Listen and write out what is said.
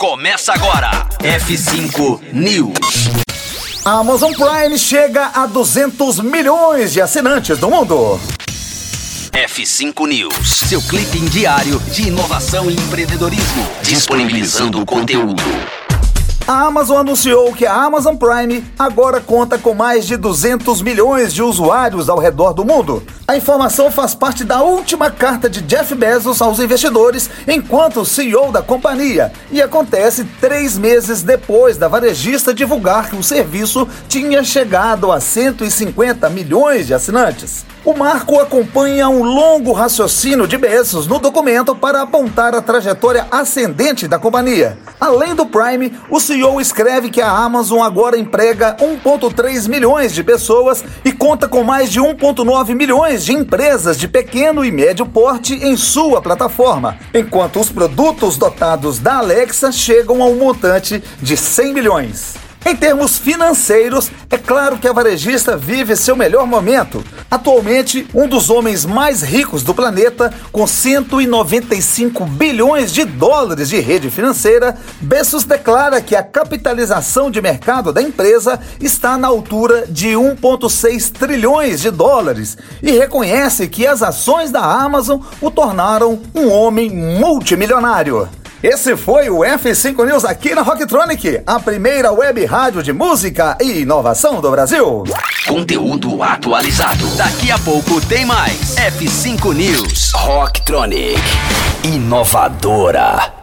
Começa agora. F5 News. A Amazon Prime chega a 200 milhões de assinantes do mundo. F5 News, seu clipe diário de inovação e empreendedorismo, disponibilizando o conteúdo. A Amazon anunciou que a Amazon Prime agora conta com mais de 200 milhões de usuários ao redor do mundo. A informação faz parte da última carta de Jeff Bezos aos investidores enquanto CEO da companhia e acontece três meses depois da varejista divulgar que o serviço tinha chegado a 150 milhões de assinantes. O marco acompanha um longo raciocínio de Bezos no documento para apontar a trajetória ascendente da companhia. Além do Prime, o CEO escreve que a Amazon agora emprega 1,3 milhões de pessoas e conta com mais de 1,9 milhões de empresas de pequeno e médio porte em sua plataforma, enquanto os produtos dotados da Alexa chegam a um montante de 100 milhões. Em termos financeiros, é claro que a varejista vive seu melhor momento. Atualmente, um dos homens mais ricos do planeta, com 195 bilhões de dólares de rede financeira, Bezos declara que a capitalização de mercado da empresa está na altura de 1,6 trilhões de dólares e reconhece que as ações da Amazon o tornaram um homem multimilionário. Esse foi o F5 News aqui na Rocktronic, a primeira web rádio de música e inovação do Brasil. Conteúdo atualizado. Daqui a pouco tem mais. F5 News. Rocktronic. Inovadora.